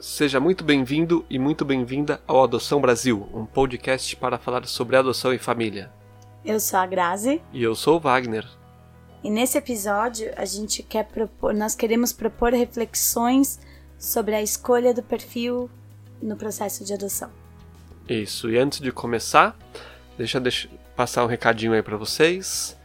Seja muito bem-vindo e muito bem-vinda ao Adoção Brasil, um podcast para falar sobre adoção e família. Eu sou a Grazi. E eu sou o Wagner. E nesse episódio a gente quer propor, nós queremos propor reflexões sobre a escolha do perfil no processo de adoção. Isso. E antes de começar, deixa eu passar um recadinho aí para vocês.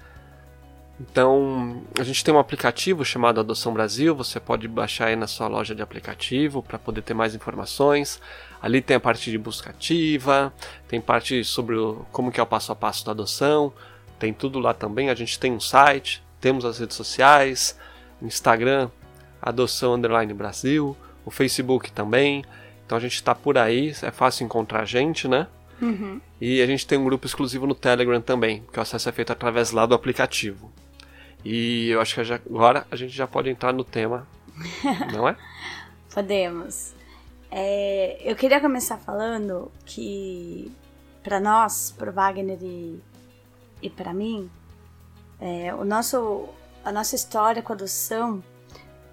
Então, a gente tem um aplicativo chamado Adoção Brasil, você pode baixar aí na sua loja de aplicativo para poder ter mais informações. Ali tem a parte de busca ativa, tem parte sobre o, como que é o passo a passo da adoção, tem tudo lá também. A gente tem um site, temos as redes sociais, Instagram, Adoção Underline Brasil, o Facebook também. Então a gente está por aí, é fácil encontrar a gente, né? Uhum. E a gente tem um grupo exclusivo no Telegram também, que o acesso é feito através lá do aplicativo. E eu acho que já, agora a gente já pode entrar no tema, não é? Podemos. É, eu queria começar falando que para nós, para Wagner e, e para mim, é, o nosso, a nossa história com a adoção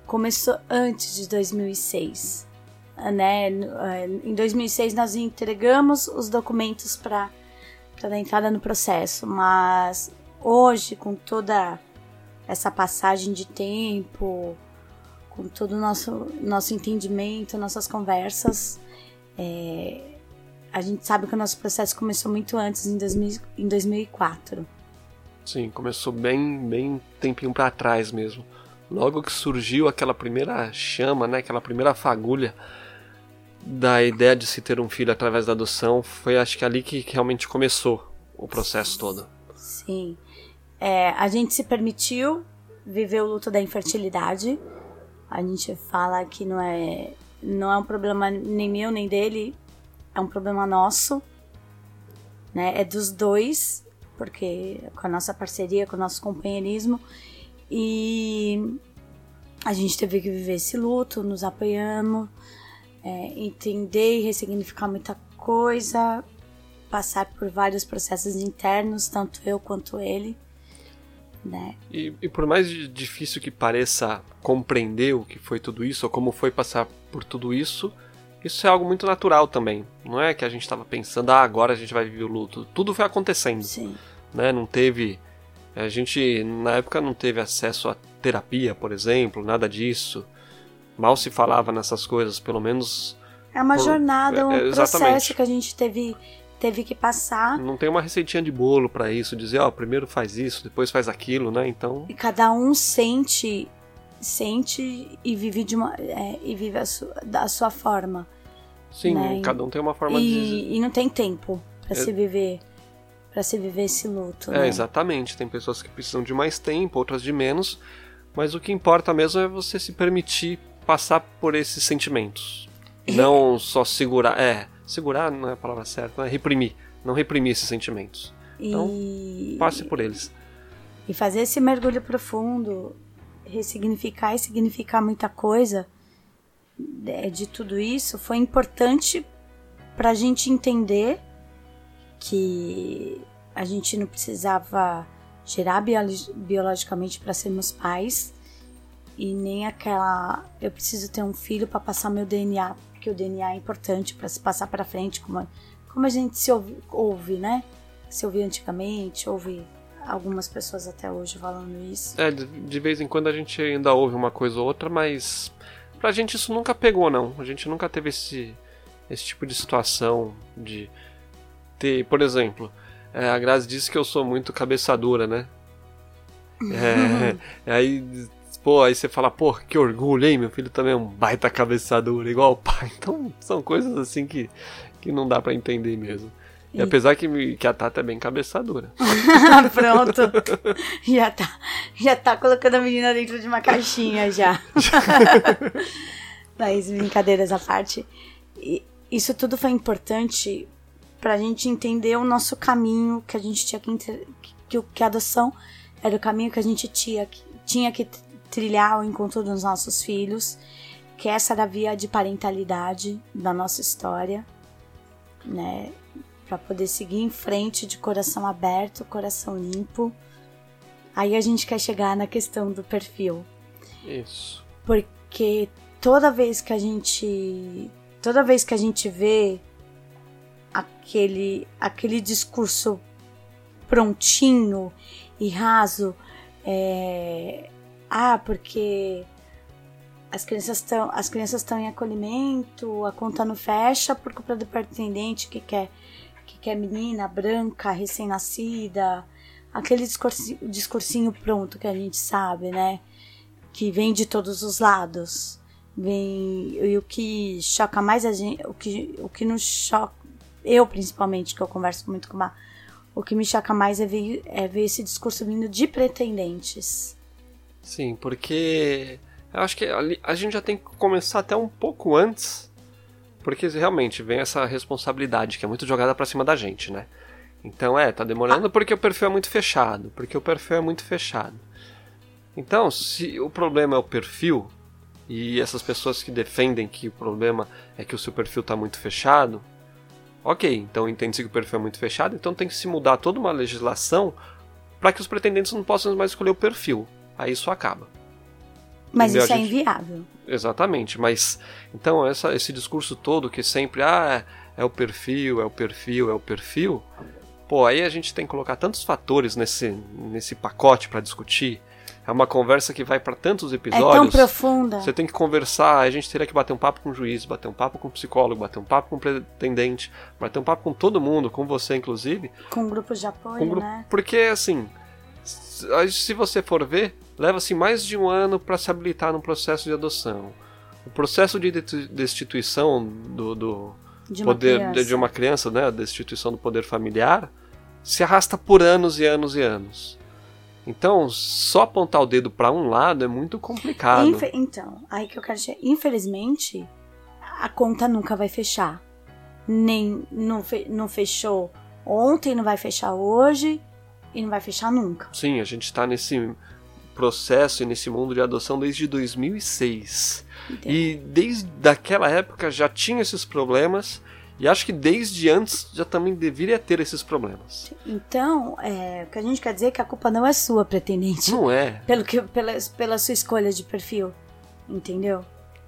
começou antes de 2006. Né? É, em 2006 nós entregamos os documentos para a entrada no processo, mas hoje, com toda essa passagem de tempo, com todo o nosso, nosso entendimento, nossas conversas. É, a gente sabe que o nosso processo começou muito antes, em, 2000, em 2004. Sim, começou bem, bem tempinho para trás mesmo. Logo que surgiu aquela primeira chama, né, aquela primeira fagulha da ideia de se ter um filho através da adoção, foi acho que ali que realmente começou o processo todo. Sim. É, a gente se permitiu viver o luto da infertilidade. A gente fala que não é, não é um problema nem meu nem dele, é um problema nosso, né? É dos dois, porque com a nossa parceria, com o nosso companheirismo. E a gente teve que viver esse luto, nos apoiamos, é, entender e ressignificar muita coisa, passar por vários processos internos, tanto eu quanto ele. Né? E, e, por mais difícil que pareça compreender o que foi tudo isso, ou como foi passar por tudo isso, isso é algo muito natural também. Não é que a gente estava pensando, ah, agora a gente vai viver o luto. Tudo foi acontecendo. Sim. Né? Não teve. A gente, na época, não teve acesso a terapia, por exemplo, nada disso. Mal se falava nessas coisas, pelo menos. É uma por... jornada, um é, processo que a gente teve teve que passar. Não tem uma receitinha de bolo para isso, dizer, ó, oh, primeiro faz isso, depois faz aquilo, né? Então. E cada um sente, sente e vive de uma, é, e vive a sua, da sua forma. Sim, né? cada um tem uma forma e, de. E não tem tempo para é... se viver, para se viver esse luto. É, né? exatamente. Tem pessoas que precisam de mais tempo, outras de menos. Mas o que importa mesmo é você se permitir passar por esses sentimentos. Não só segurar. É, segurar não é a palavra certa, é reprimir. Não reprimir esses sentimentos. Então, e... passe por eles. E fazer esse mergulho profundo, ressignificar e significar muita coisa de, é, de tudo isso foi importante para a gente entender que a gente não precisava gerar biologicamente para sermos pais e nem aquela eu preciso ter um filho para passar meu DNA que o DNA é importante para se passar para frente, como, como a gente se ouve, ouve, né? Se ouvia antigamente, ouve algumas pessoas até hoje falando isso. É, de, de, vez em quando a gente ainda ouve uma coisa ou outra, mas pra gente isso nunca pegou, não. A gente nunca teve esse, esse tipo de situação de ter, por exemplo, é, a Grazi disse que eu sou muito cabeça dura, né? É, aí Pô, aí você fala, pô, que orgulho, hein? Meu filho também é um baita cabeçadura, igual o pai. Então, são coisas assim que, que não dá para entender mesmo. E, e apesar que, que a Tata é bem cabeçadura. Pronto. já tá, já tá colocando a menina dentro de uma caixinha já. Mas brincadeiras à parte. Isso tudo foi importante pra gente entender o nosso caminho que a gente tinha que, que, que a adoção era o caminho que a gente tinha, tinha que trilhar o encontro dos nossos filhos, que essa era a via de parentalidade da nossa história, né? Para poder seguir em frente de coração aberto, coração limpo. Aí a gente quer chegar na questão do perfil. Isso. Porque toda vez que a gente toda vez que a gente vê aquele aquele discurso prontinho e raso é, ah porque as crianças estão as crianças estão em acolhimento a conta não fecha por culpa do pretendente que quer que quer menina branca recém-nascida. Aquele discursinho, discursinho pronto que a gente sabe né? Que vem de todos os lados. Vem e o que choca mais a gente o que o que nos choca eu principalmente que eu converso muito com uma o que me choca mais é ver, é ver esse discurso vindo de pretendentes sim porque eu acho que a gente já tem que começar até um pouco antes porque realmente vem essa responsabilidade que é muito jogada para cima da gente né então é tá demorando ah. porque o perfil é muito fechado porque o perfil é muito fechado então se o problema é o perfil e essas pessoas que defendem que o problema é que o seu perfil está muito fechado, ok, então entende-se que o perfil é muito fechado, então tem que se mudar toda uma legislação para que os pretendentes não possam mais escolher o perfil. Aí isso acaba. Mas Entendeu? isso é gente... é inviável. Exatamente, mas então essa, esse discurso todo que sempre ah, é o perfil, é o perfil, é o perfil, pô, aí a gente tem que colocar tantos fatores nesse, nesse pacote para discutir é uma conversa que vai para tantos episódios. É tão profunda. Você tem que conversar, a gente teria que bater um papo com o juiz, bater um papo com o psicólogo, bater um papo com o pretendente, bater um papo com todo mundo, com você inclusive. Com grupos de apoio, né? Porque assim, se você for ver, leva-se mais de um ano para se habilitar no processo de adoção. O processo de destituição do, do de poder de, de uma criança, né, a destituição do poder familiar, se arrasta por anos e anos e anos. Então, só apontar o dedo para um lado é muito complicado. Infe então, aí que eu quero dizer, infelizmente, a conta nunca vai fechar. Nem não, fe não fechou ontem, não vai fechar hoje e não vai fechar nunca. Sim, a gente está nesse processo e nesse mundo de adoção desde 2006. Entendo. E desde aquela época já tinha esses problemas e acho que desde antes já também deveria ter esses problemas. Então, é, o que a gente quer dizer é que a culpa não é sua, pretendente. Não é. Pelo que, pela, pela sua escolha de perfil. Entendeu?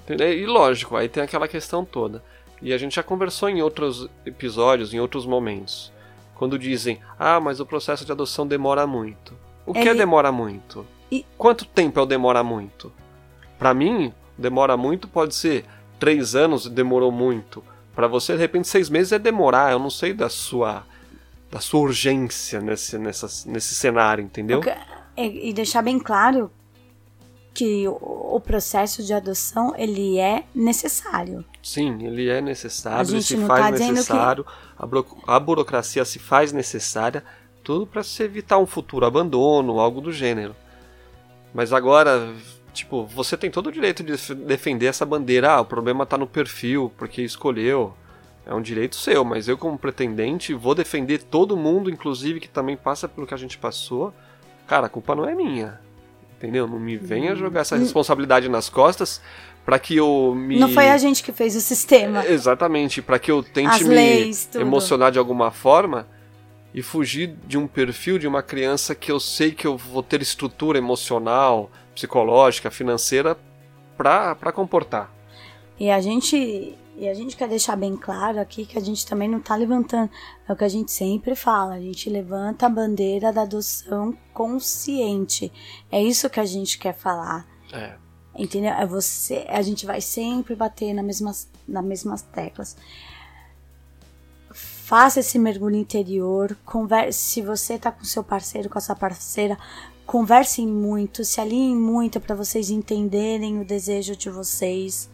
E lógico, aí tem aquela questão toda. E a gente já conversou em outros episódios, em outros momentos. Quando dizem, ah, mas o processo de adoção demora muito. O que é, é demora muito? E... Quanto tempo é o demora muito? Para mim, demora muito pode ser três anos demorou muito. Para você, de repente, seis meses é demorar. Eu não sei da sua da sua urgência nesse, nessa, nesse cenário, entendeu? e deixar bem claro que o, processo de adoção ele é necessário. Sim, ele é necessário, ele se faz tá necessário, que... a, burocracia se faz necessária, tudo para se evitar um futuro abandono, algo do gênero. Mas agora Tipo, você tem todo o direito de defender essa bandeira. Ah, o problema tá no perfil, porque escolheu. É um direito seu, mas eu, como pretendente, vou defender todo mundo, inclusive que também passa pelo que a gente passou. Cara, a culpa não é minha. Entendeu? Não me venha hum. jogar essa responsabilidade nas costas para que eu me. Não foi a gente que fez o sistema. Exatamente, para que eu tente As me leis, emocionar de alguma forma e fugir de um perfil de uma criança que eu sei que eu vou ter estrutura emocional, psicológica, financeira para comportar. E a gente e a gente quer deixar bem claro aqui que a gente também não está levantando, é o que a gente sempre fala, a gente levanta a bandeira da adoção consciente. É isso que a gente quer falar. É. Entendeu? É você, a gente vai sempre bater na mesmas, nas mesmas teclas. Faça esse mergulho interior, converse, se você está com seu parceiro, com a sua parceira, conversem muito, se alinhem muito para vocês entenderem o desejo de vocês.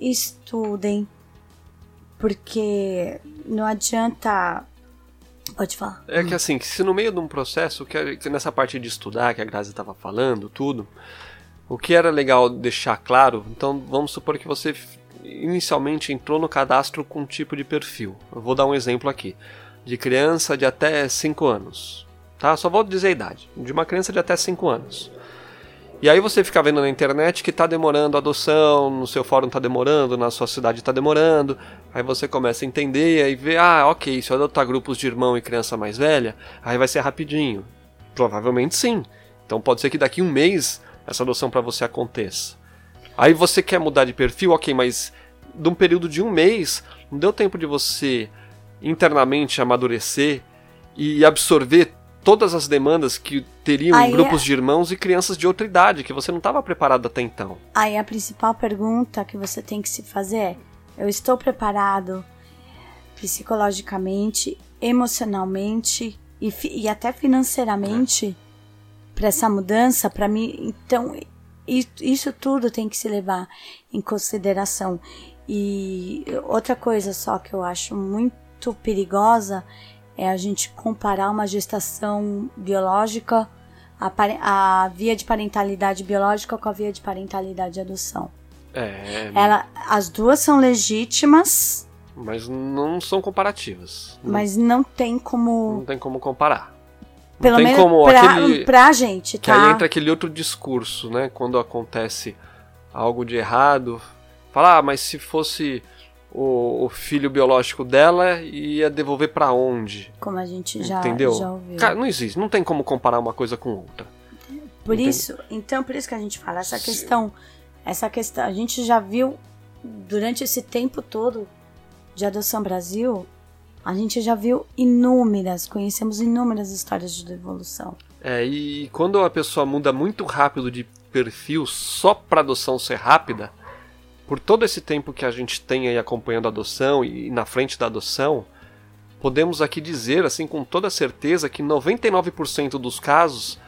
Estudem, porque não adianta. Pode falar. É que assim, se no meio de um processo, que, que nessa parte de estudar que a Grazi estava falando, tudo, o que era legal deixar claro, então vamos supor que você inicialmente entrou no cadastro com um tipo de perfil. Eu vou dar um exemplo aqui. De criança de até 5 anos tá? Só vou dizer a idade, de uma criança de até 5 anos. E aí você fica vendo na internet que está demorando a adoção, no seu fórum está demorando, na sua cidade está demorando. Aí você começa a entender e vê, ah, ok, se eu adotar grupos de irmão e criança mais velha, aí vai ser rapidinho. Provavelmente sim. Então pode ser que daqui um mês essa adoção para você aconteça. Aí você quer mudar de perfil, ok, mas de um período de um mês, não deu tempo de você internamente amadurecer e absorver todas as demandas que teriam Aí grupos é- de irmãos e crianças de outra idade, que você não estava preparado até então. Aí a principal pergunta que você tem que se fazer é: eu estou preparado psicologicamente, emocionalmente e, e até financeiramente para essa mudança? Para mim, então isso tudo tem que se levar em consideração. E outra coisa só que eu acho muito perigosa é a gente comparar uma gestação biológica, a, a via de parentalidade biológica com a via de parentalidade de adoção. É, Ela, as duas são legítimas, mas não são comparativas. Mas não tem como. não tem como comparar. Pelo tem menos como pra, aquele pra gente, que aí tá? entra aquele outro discurso, né? Quando acontece algo de errado, fala, ah, mas se fosse o, o filho biológico dela, ia devolver pra onde? Como a gente já, Entendeu? já ouviu. Cara, não existe, não tem como comparar uma coisa com outra. Por isso, então, por isso que a gente fala, essa questão, essa questão, a gente já viu durante esse tempo todo de Adoção Brasil, a gente já viu inúmeras, conhecemos inúmeras histórias de devolução. É, e quando a pessoa muda muito rápido de perfil só pra adoção ser rápida, por todo esse tempo que a gente tem aí acompanhando a adoção e na frente da adoção, podemos aqui dizer, assim, com toda certeza, que 99% dos casos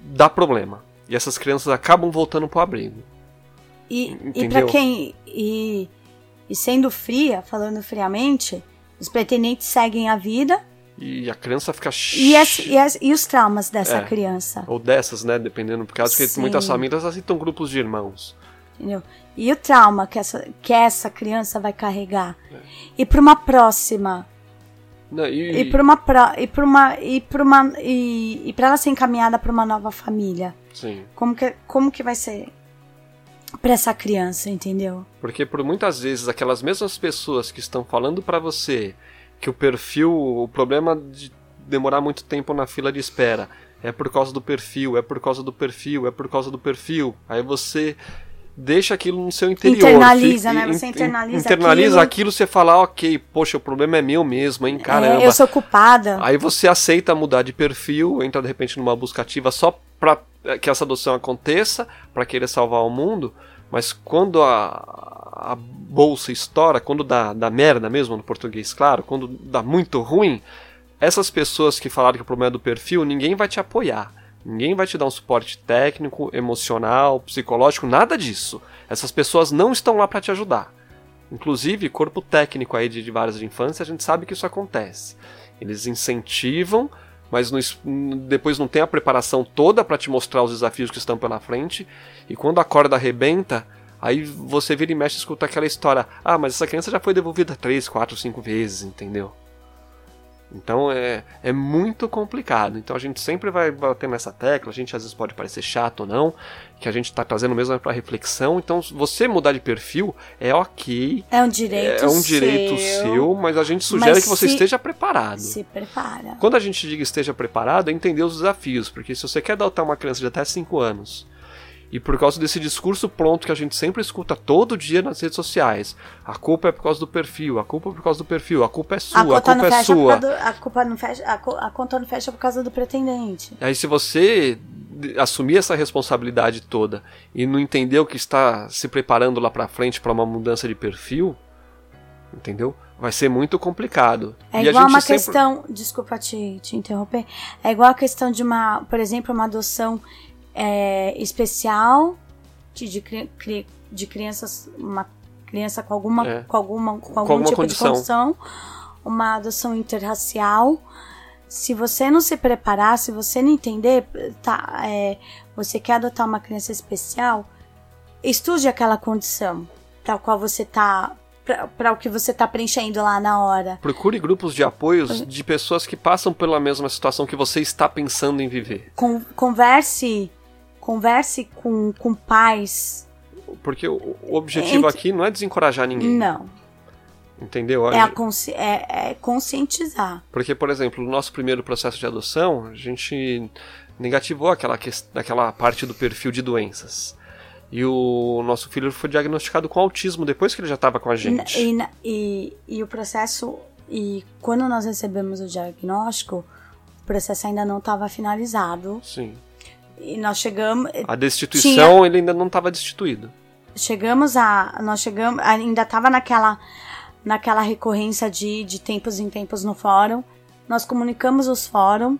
dá problema. E essas crianças acabam voltando pro abrigo. E, e para quem e, e sendo fria, falando friamente, os pretendentes seguem a vida E a criança fica e, as- e, as- e os traumas dessa É. criança, Ou dessas, né? Dependendo, por causa que Sim. muitas famílias aceitam grupos de irmãos. entendeu? E o trauma que essa, que essa criança vai carregar. É. E para uma próxima Não, e, E para uma e para uma e para uma e, e para ela ser encaminhada para uma nova família. Sim. Como que como que vai ser para essa criança, entendeu? Porque por muitas vezes aquelas mesmas pessoas que estão falando pra você que o perfil, o problema de demorar muito tempo na fila de espera é por causa do perfil, é por causa do perfil, é por causa do perfil. Aí você deixa aquilo no seu interior. Internaliza, fica- né? Você in- internaliza internaliza aquilo. aquilo, você fala, ok, poxa, o problema é meu mesmo, hein, caramba. É, eu sou culpada. Aí você aceita mudar de perfil, entra de repente numa busca ativa só pra que essa adoção aconteça, pra querer salvar o mundo, mas quando a, a bolsa estoura, quando dá, dá merda mesmo no português, claro, quando dá muito ruim, essas pessoas que falaram que o problema é do perfil, ninguém vai te apoiar. Ninguém vai te dar um suporte técnico, emocional, psicológico, nada disso. Essas pessoas não estão lá para te ajudar. Inclusive, corpo técnico aí de, de várias de infância, a gente sabe que isso acontece. Eles incentivam, mas depois não tem a preparação toda para te mostrar os desafios que estão pela frente. E quando a corda arrebenta, aí você vira e mexe e escuta aquela história: ah, mas essa criança já foi devolvida três, quatro, cinco vezes, entendeu? Então é, é muito complicado. Então a gente sempre vai bater nessa tecla. A gente às vezes pode parecer chato ou não, que a gente está trazendo mesmo para reflexão. Então você mudar de perfil é ok, É um direito é um direito seu. mas a gente sugere que você esteja preparado. Se prepara. Quando a gente diga esteja preparado, é entender os desafios, porque se você quer adotar uma criança de até 5 anos, e por causa desse discurso pronto que a gente sempre escuta todo dia nas redes sociais, a culpa é por causa do perfil, a culpa é por causa do perfil, a culpa é sua, a, conta culpa é sua. do, a culpa não fecha, a, a conta não fecha por causa do pretendente. Aí se você assumir essa responsabilidade toda e não entender o que está se preparando lá pra frente para uma mudança de perfil, entendeu? Vai ser muito complicado. É E a igual uma sempre- questão, desculpa te, te interromper, é igual a questão de uma, por exemplo, uma adoção é, especial de, de, de crianças, uma criança com alguma, É. com alguma, com algum alguma tipo condição. de condição, uma adoção interracial. Se você não se preparar, se você não entender, tá, é, você quer adotar uma criança especial, estude aquela condição para qual você tá, para o que você tá preenchendo lá na hora. Procure grupos de apoios de pessoas que passam pela mesma situação que você está pensando em viver. Con- converse converse com, com pais. Porque o, o objetivo Entre- aqui não é desencorajar ninguém. Não. Entendeu? É, consci- é, é conscientizar. Porque, por exemplo, no nosso primeiro processo de adoção, a gente negativou aquela, ques- aquela parte do perfil de doenças. E o nosso filho foi diagnosticado com autismo depois que ele já estava com a gente. E, e, e, e o processo. E quando nós recebemos o diagnóstico, o processo ainda não estava finalizado. Sim. E nós chegamos. A destituição, tinha, ele ainda não estava destituído. Chegamos a. Nós chegamos. Ainda estava naquela, naquela recorrência de, de tempos em tempos no fórum. Nós comunicamos os fóruns.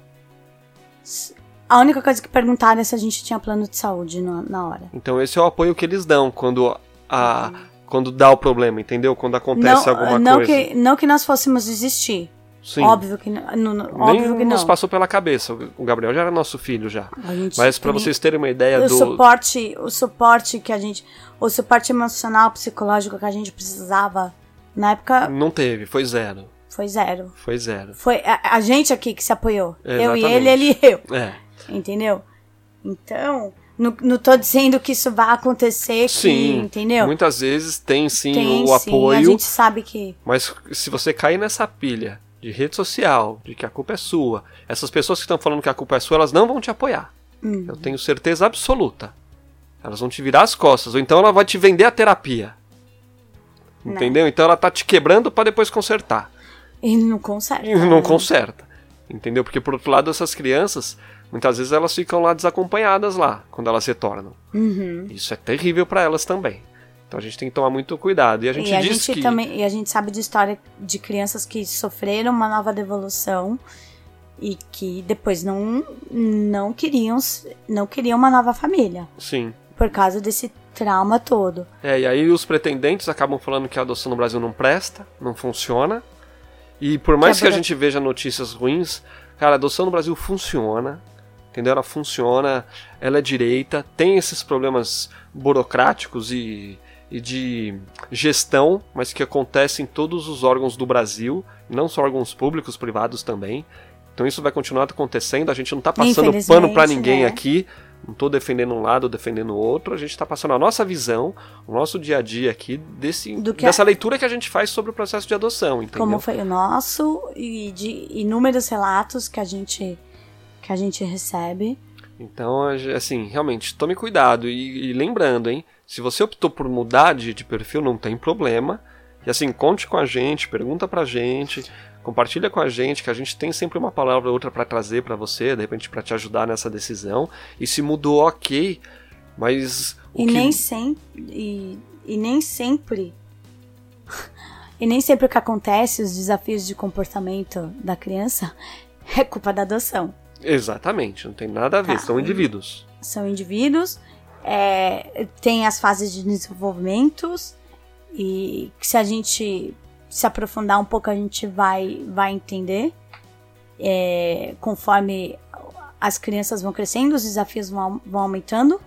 A única coisa que perguntaram é se a gente tinha plano de saúde na, na hora. Então esse é o apoio que eles dão quando a. Quando dá o problema, entendeu? Quando acontece não, alguma não coisa. Que, não que nós fôssemos desistir. Sim. Óbvio que, não, óbvio Nem que não. nos passou pela cabeça. O Gabriel já era nosso filho já. Mas para tem- vocês terem uma ideia o do. suporte, o suporte que a gente, o suporte emocional, psicológico que a gente precisava na época Não teve, foi zero. foi zero. Foi zero. Foi a, a gente aqui que se apoiou. Eu e Exatamente. ele, ele e eu. É. Entendeu? Então, não, não tô dizendo que isso vai acontecer, que, Sim. entendeu? Muitas vezes tem sim Tem o sim, apoio. a gente sabe que Mas se você cair nessa pilha de rede social, de que a culpa é sua, essas pessoas que estão falando que a culpa é sua, elas não vão te apoiar. Hum. Eu tenho certeza absoluta. Elas vão te virar as costas, ou então ela vai te vender a terapia. Né. Entendeu? Então ela tá te quebrando para depois consertar. e não consegue. E não conserta. Entendeu? Porque por outro lado, essas crianças, muitas vezes elas ficam lá desacompanhadas lá, quando elas retornam. Uhum. Isso é terrível para elas também. Então a gente tem que tomar muito cuidado. E a gente e a diz gente que também e a gente sabe de história de crianças que sofreram uma nova devolução e que depois não não queriam não queriam uma nova família sim. por causa desse trauma todo. É, e aí os pretendentes acabam falando que a adoção no Brasil não presta, não funciona. E por mais que, a buro- gente veja notícias ruins, cara, a adoção no Brasil funciona. Entendeu? Ela funciona, ela é direita, tem esses problemas burocráticos e, e de gestão, mas que acontecem em todos os órgãos do Brasil, não só órgãos públicos, privados também. Então isso vai continuar acontecendo, a gente não tá passando pano Infelizmente, ninguém né? aqui, não tô defendendo um lado, defendendo o outro, a gente tá passando a nossa visão, o nosso dia a dia aqui desse, dessa leitura que a gente faz sobre o processo de adoção, entendeu? Como foi o nosso e de inúmeros relatos que a gente que a gente recebe. Então, assim, realmente, tome cuidado. E, e lembrando, hein? Se você optou por mudar de, de perfil, não tem problema. E assim, conte com a gente, pergunta pra gente, compartilha com a gente, que a gente tem sempre uma palavra ou outra pra trazer pra você, de repente pra te ajudar nessa decisão. E se mudou, ok. Mas. o E que- nem sempre e, e nem sempre e nem sempre o que acontece, os desafios de comportamento da criança é culpa da adoção. Exatamente, não tem nada a ver, Tá. são indivíduos. São indivíduos, é, tem as fases de desenvolvimento e que se a gente se aprofundar um pouco a gente vai, vai entender. É, conforme as crianças vão crescendo, os desafios vão, vão aumentando,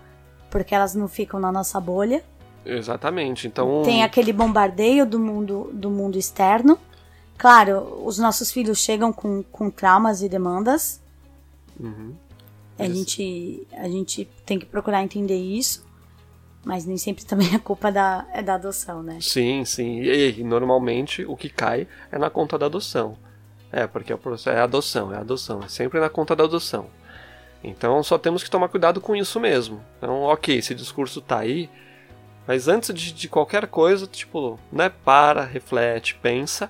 porque elas não ficam na nossa bolha. Exatamente. Então. Tem aquele bombardeio do mundo, do mundo externo. Claro, os nossos filhos chegam com, com traumas e demandas. Uhum. A gente, a gente tem que procurar entender isso. Mas nem sempre também a culpa da, é da adoção, né? Sim, sim. E, e normalmente o que cai é na conta da adoção. É, porque é é adoção, é adoção, é sempre na conta da adoção. Então só temos que tomar cuidado com isso mesmo. Então, ok, esse discurso tá aí, mas antes de, de qualquer coisa, tipo, né, para, reflete, pensa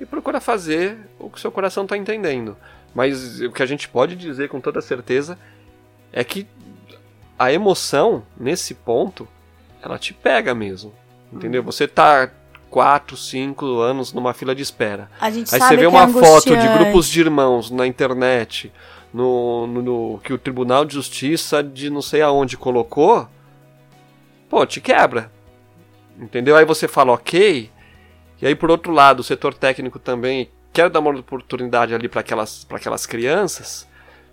e procura fazer o que seu coração tá entendendo. Mas o que a gente pode dizer com toda certeza é que a emoção, nesse ponto, ela te pega mesmo. Entendeu? Você tá 4, 5 anos numa fila de espera. A gente Aí você vê que uma é foto de grupos de irmãos na internet, no, no- no- que o Tribunal de Justiça de não sei aonde colocou, pô, te quebra. Entendeu? Aí você fala, ok. E aí, por outro lado, o setor técnico também quer dar uma oportunidade ali para aquelas, pra aquelas crianças.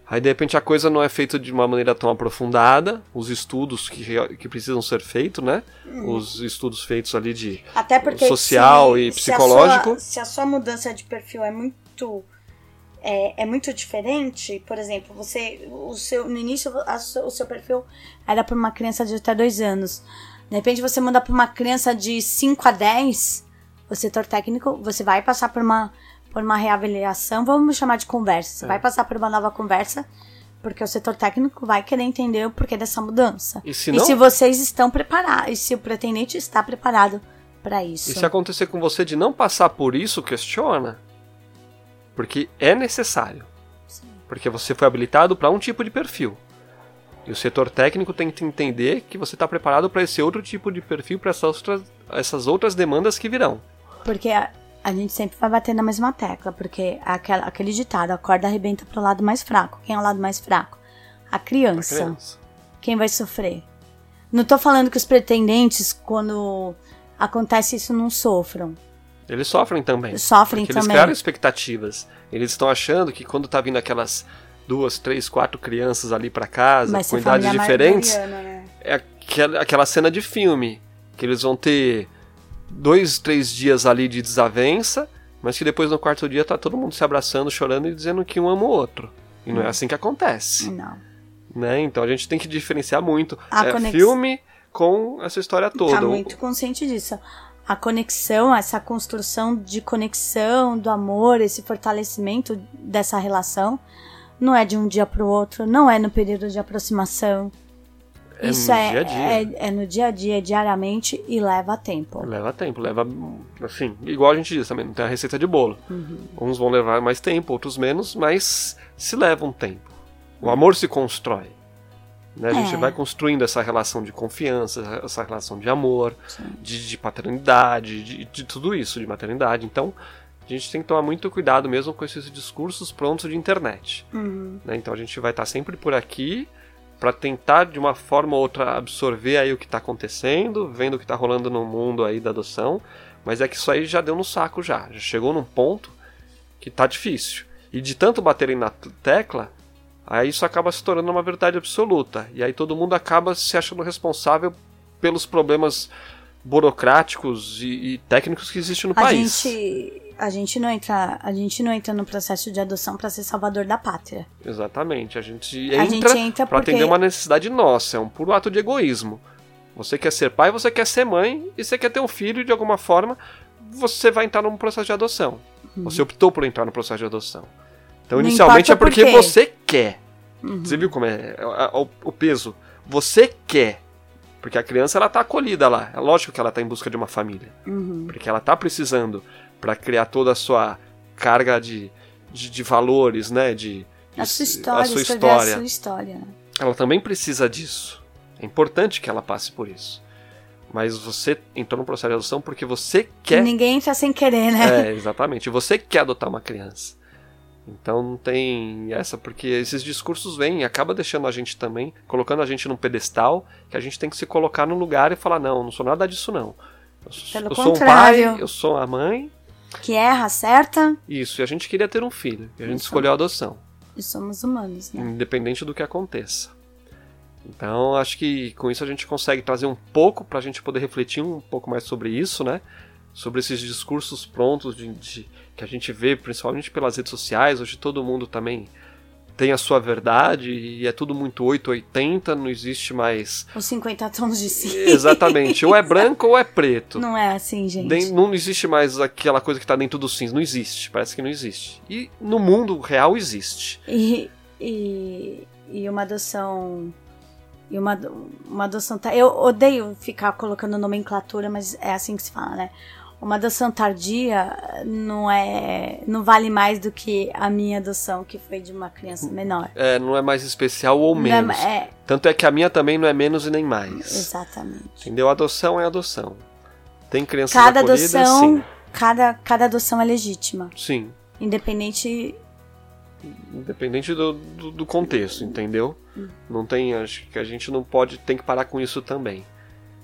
Aí, de repente, a coisa não é feita de uma maneira tão aprofundada. Os estudos que, que precisam ser feitos, né? Os estudos feitos ali de Até porque social se- e se a psicológico. sua- Se a, sua, mudança de perfil é muito é, é muito diferente, por exemplo, você o seu no início o seu perfil era para uma criança de até dois anos. De repente você muda para uma criança de 5 a 10, o setor técnico, você vai passar por uma por uma reavaliação, vamos chamar de conversa. Você É. vai passar por uma nova conversa porque o setor técnico vai querer entender o porquê dessa mudança. E se E não, se vocês estão preparados, e se o pretendente está preparado para isso. e se acontecer com você de não passar por isso, questiona. Porque é necessário. Sim. Porque você foi habilitado para um tipo de perfil. E o setor técnico tem que entender que você está preparado para esse outro tipo de perfil, para essas outras, essas outras demandas que virão. Porque a, a gente sempre vai bater na mesma tecla, porque aquela, aquele ditado, a corda arrebenta pro lado mais fraco. Quem é o lado mais fraco? A criança. criança. Quem vai sofrer? Não tô falando que os pretendentes, quando acontece isso, não sofram. Eles sofrem também. Sofrem porque eles também. criaram expectativas. Eles estão achando que quando tá vindo aquelas duas, três, quatro crianças ali para casa, com idades diferentes, né? é aquela, aquela cena de filme. Que eles vão ter dois, três dias ali de desavença, mas que depois no quarto dia tá todo mundo se abraçando, chorando e dizendo que um ama o outro. E não é assim que acontece. Não. Né? Então a gente tem que diferenciar muito. A é conex- filme com essa história toda. Tá O- muito consciente disso. A conexão, essa construção de conexão, do amor, esse fortalecimento dessa relação, não é de um dia pro outro, não é no período de aproximação. É Isso no é, dia a dia. É, é no dia a dia, diariamente e leva tempo. Leva tempo, leva. Assim, igual a gente diz também, não tem a receita de bolo. Uhum. Uns vão levar mais tempo, outros menos, mas se leva um tempo. O amor se constrói. Né? A gente É. vai construindo essa relação de confiança, essa relação de amor, de, de paternidade, de, de tudo isso, de maternidade. Então, a gente tem que tomar muito cuidado mesmo com esses discursos prontos de internet. Uhum. né? Então a gente vai estar sempre por aqui para tentar de uma forma ou outra absorver aí o que está acontecendo, vendo o que está rolando no mundo aí da adoção, mas é que isso aí já deu no saco já, já chegou num ponto que tá difícil. E de tanto baterem na tecla, aí isso acaba se tornando uma verdade absoluta. E aí todo mundo acaba se achando responsável pelos problemas burocráticos e, e técnicos que existem no A país. gente, a gente não entra, a gente não entra no processo de adoção para ser salvador da pátria. Exatamente. A gente A entra, pra porque- atender uma necessidade nossa. É um puro ato de egoísmo. Você quer ser pai, você quer ser mãe e você quer ter um filho de alguma forma você vai entrar num processo de adoção. Você optou por entrar no processo de adoção. Então, Uhum. Não inicialmente é por porque quê. você quer. Uhum. Você viu como é, é, é, o, o peso? Você quer. Porque a criança ela tá acolhida lá. É lógico que ela tá em busca de uma família. Uhum. Porque ela tá precisando para criar toda a sua carga de, de, de valores, né? De, A de- sua história, a sua história. a sua história. Ela também precisa disso. É importante que ela passe por isso. Mas você entrou no processo de adoção porque você quer. Ninguém entra sem querer, né? É, exatamente. Você quer adotar uma criança. Então não tem essa, porque esses discursos vêm e acaba deixando a gente também, colocando a gente num pedestal, que a gente tem que se colocar no lugar e falar, não, não sou nada disso não. Eu, sou- Pelo eu sou um contrário. pai, eu sou a mãe, Que erra, certa isso, e a gente queria ter um filho, e a gente Isso. escolheu a adoção. e somos humanos, né? independente do que aconteça. Então, acho que com isso a gente consegue trazer um pouco para a gente poder refletir um pouco mais sobre isso, né? Sobre esses discursos prontos de, de- que a gente vê, principalmente pelas redes sociais. Hoje todo mundo também tem a sua verdade e é tudo muito 880, não existe mais. Os 50 tons de cinza. Exatamente, ou é branco ou é preto. Não é assim, gente. Não existe mais aquela coisa que tá dentro do cinza. Não existe, parece que não existe. E no mundo real existe. E, e, e uma adoção. E uma, uma adoção. ta- Eu odeio ficar colocando nomenclatura, mas é assim que se fala, né? Uma adoção tardia não é. não vale mais do que a minha adoção, que foi de uma criança menor. É, não é mais especial ou Não é- menos. é, Tanto é que a minha também não é menos e nem mais. exatamente. Entendeu? Adoção é adoção. Tem crianças Cada acolhidas, adoção, sim. cada, cada adoção é legítima. Sim. Independente. Independente do, do, do contexto, entendeu? Hum. Não tem. Acho que a gente não pode. Tem que parar com isso também.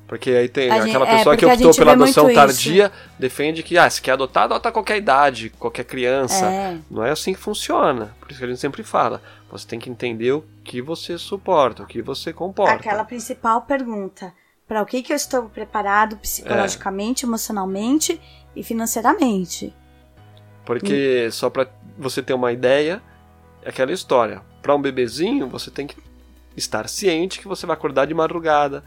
Porque aí tem A aquela gente- é, pessoa que porque a optou pela adoção tardia, defende que, ah, se quer adotar, adota qualquer idade, qualquer criança. É, Não é assim que funciona. Por isso que a gente sempre fala. Você tem que entender o que você suporta, o que você comporta. aquela principal pergunta. Para o que, que eu estou preparado psicologicamente, emocionalmente e financeiramente? Porque, Hum. só pra você ter uma ideia, é aquela história. Pra um bebezinho, você tem que estar ciente que você vai acordar de madrugada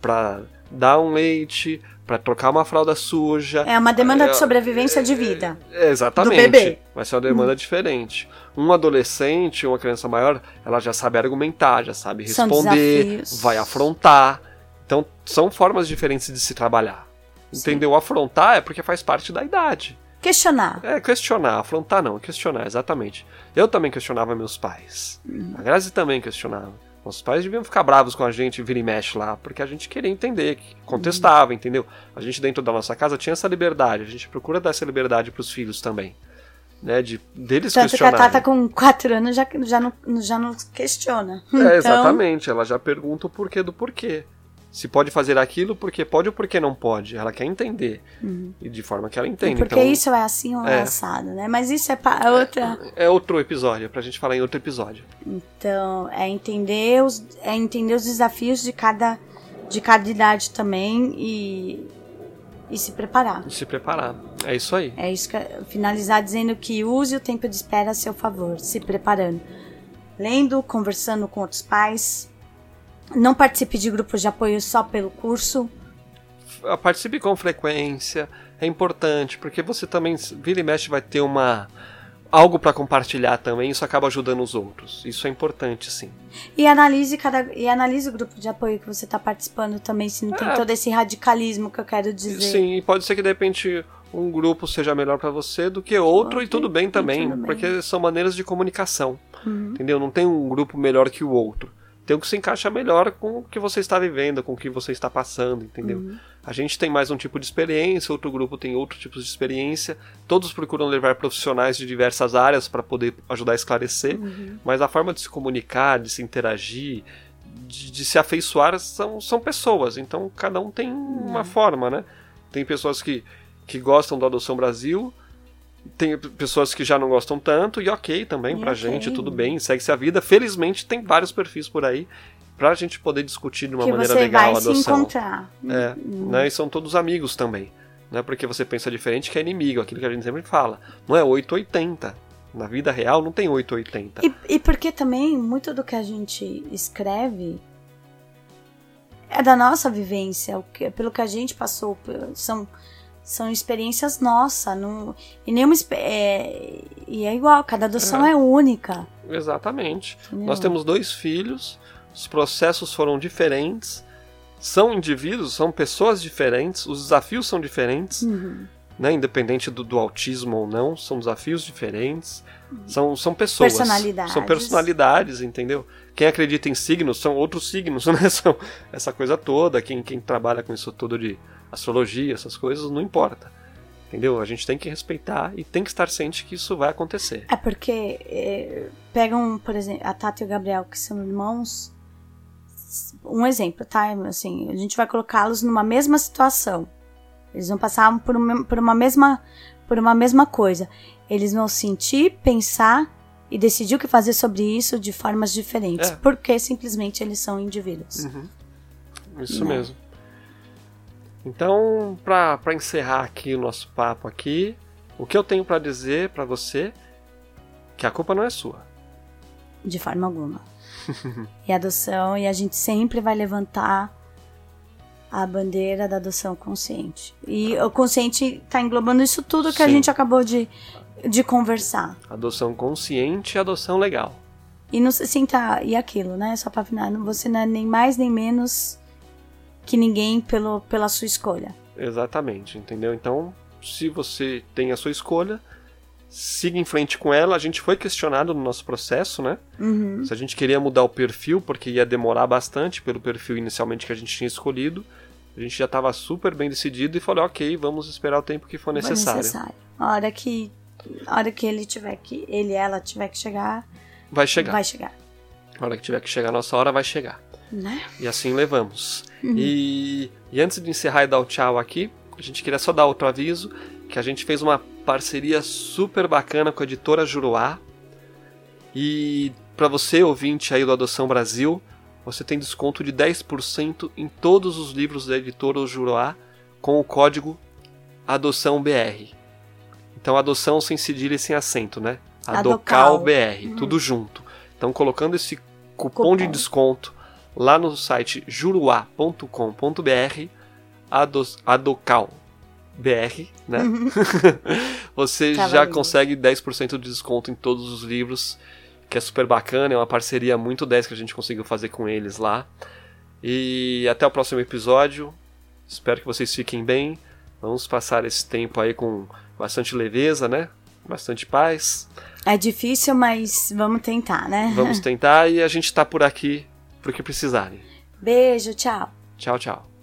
pra dar um leite, para trocar uma fralda suja. É uma demanda é, de sobrevivência é, de vida. É, exatamente. Do bebê. Vai ser uma demanda hum. diferente. Um adolescente, uma criança maior, ela já sabe argumentar, já sabe responder, vai afrontar. Então, são formas diferentes de se trabalhar. Sim. Entendeu? Afrontar é porque faz parte da idade. Questionar. É, questionar. Afrontar não, questionar, exatamente. Eu também questionava meus pais. Uhum. A Grazi também questionava. Nossos pais deviam ficar bravos com a gente, vira e mexe lá, porque a gente queria entender, contestava, entendeu? A gente dentro da nossa casa tinha essa liberdade, a gente procura dar essa liberdade para os filhos também. Né, de, deles Tanto que a Tata com 4 anos já, já, não, já não questiona. É, então... exatamente, ela já pergunta o porquê do porquê se pode fazer aquilo, porque pode ou porque não pode. Ela quer entender. Uhum. E de forma que ela entende. Porque então, isso é assim ou é assado, né? Mas isso é pra outra. É, é outro episódio, pra gente falar em outro episódio. Então, é entender os, é entender os desafios de cada, de cada idade também e, e se preparar. E se preparar. É isso aí. É isso que finalizar dizendo que use o tempo de espera a seu favor, se preparando. Lendo, conversando com outros pais, não participe de grupos de apoio só pelo curso. Participe com frequência, é importante, porque você também, vira e mexe, vai ter uma algo para compartilhar também, isso acaba ajudando os outros. Isso é importante, sim. E analise cada e analise o grupo de apoio que você está participando também, se não tem é. todo esse radicalismo que eu quero dizer. Sim, e pode ser que de repente um grupo seja melhor para você do que outro, e tudo bem também, tudo bem. porque são maneiras de comunicação. Uhum. Entendeu? Não tem um grupo melhor que o outro tem o que se encaixa melhor com o que você está vivendo, com o que você está passando, entendeu? Uhum. A gente tem mais um tipo de experiência, outro grupo tem outro tipo de experiência, todos procuram levar profissionais de diversas áreas para poder ajudar a esclarecer, uhum. mas a forma de se comunicar, de se interagir, de, de, se afeiçoar são, são pessoas, então cada um tem uhum. uma forma, né? Tem pessoas que, que gostam da Adoção Brasil, tem pessoas que já não gostam tanto, e ok também e pra okay. gente, tudo bem, segue-se a vida. Felizmente tem vários perfis por aí pra gente poder discutir de uma que maneira legal a adoção. Se encontrar. É, hum. né? E são todos amigos também. Não é porque você pensa diferente que é inimigo, aquilo que a gente sempre fala. Não é 880. Na vida real não tem 880. E, e porque também muito do que a gente escreve é da nossa vivência, pelo que a gente passou. São são experiências nossas. Não, e nenhuma. É, e é igual, cada adoção é, é única. Exatamente. Entendeu? Nós temos dois filhos, os processos foram diferentes, são indivíduos, são pessoas diferentes, os desafios são diferentes. Uhum. Né, independente do, do, autismo ou não, são desafios diferentes, são, são pessoas. Personalidades. São personalidades, entendeu? Quem acredita em signos são outros signos, né? São essa coisa toda. Quem, quem trabalha com isso tudo de astrologia, essas coisas, não importa. Entendeu? A gente tem que respeitar e tem que estar ciente que isso vai acontecer. É porque é, pegam, por exemplo, a Tata e o Gabriel, que são irmãos. Um exemplo, tá? Assim, a gente vai colocá-los numa mesma situação. Eles vão passar por uma, por uma mesma por uma mesma coisa. Eles vão sentir, pensar e decidir o que fazer sobre isso de formas diferentes, é. porque simplesmente eles são indivíduos. Uhum. Isso né? mesmo. Então, para encerrar aqui o nosso papo aqui, o que eu tenho para dizer para você que a culpa não é sua. De forma alguma. e adoção, e a gente sempre vai levantar a bandeira da adoção consciente. E o consciente está englobando isso tudo que Sim. a gente acabou de, de conversar. Adoção consciente e adoção legal. E não se sinta. E aquilo, né? Só para final, você não é nem mais nem menos que ninguém pelo, pela sua escolha. Exatamente, entendeu? Então, se você tem a sua escolha, siga em frente com ela. A gente foi questionado no nosso processo, né? Uhum. Se a gente queria mudar o perfil, porque ia demorar bastante pelo perfil inicialmente que a gente tinha escolhido. A gente já estava super bem decidido e falou, ok, vamos esperar o tempo que for necessário. necessário. A hora que, a hora que ele tiver que, ele ela tiver que chegar, vai chegar. Vai chegar. A hora que tiver que chegar a nossa hora, vai chegar. Né? E assim levamos. Uhum. E, e antes de encerrar e dar o tchau aqui, a gente queria só dar outro aviso, que a gente fez uma parceria super bacana com a editora Juruá. E para você, ouvinte aí do Adoção Brasil, você tem desconto de 10% em todos os livros da editora Juruá com o código AdoçãoBR. Então, adoção sem cedilha e sem acento, né? ADOCALBR, uhum. tudo junto. Então, colocando esse cupom, cupom. de desconto lá no site juruá.com.br, adocal BR, né? você Tá já valendo. consegue 10% de desconto em todos os livros, que é super bacana, é uma parceria muito 10 que a gente conseguiu fazer com eles lá. E até o próximo episódio. Espero que vocês fiquem bem. Vamos passar esse tempo aí com bastante leveza, né? Bastante paz. É difícil, mas vamos tentar, né? Vamos tentar e a gente tá por aqui pro que precisarem. Beijo, tchau. Tchau, tchau.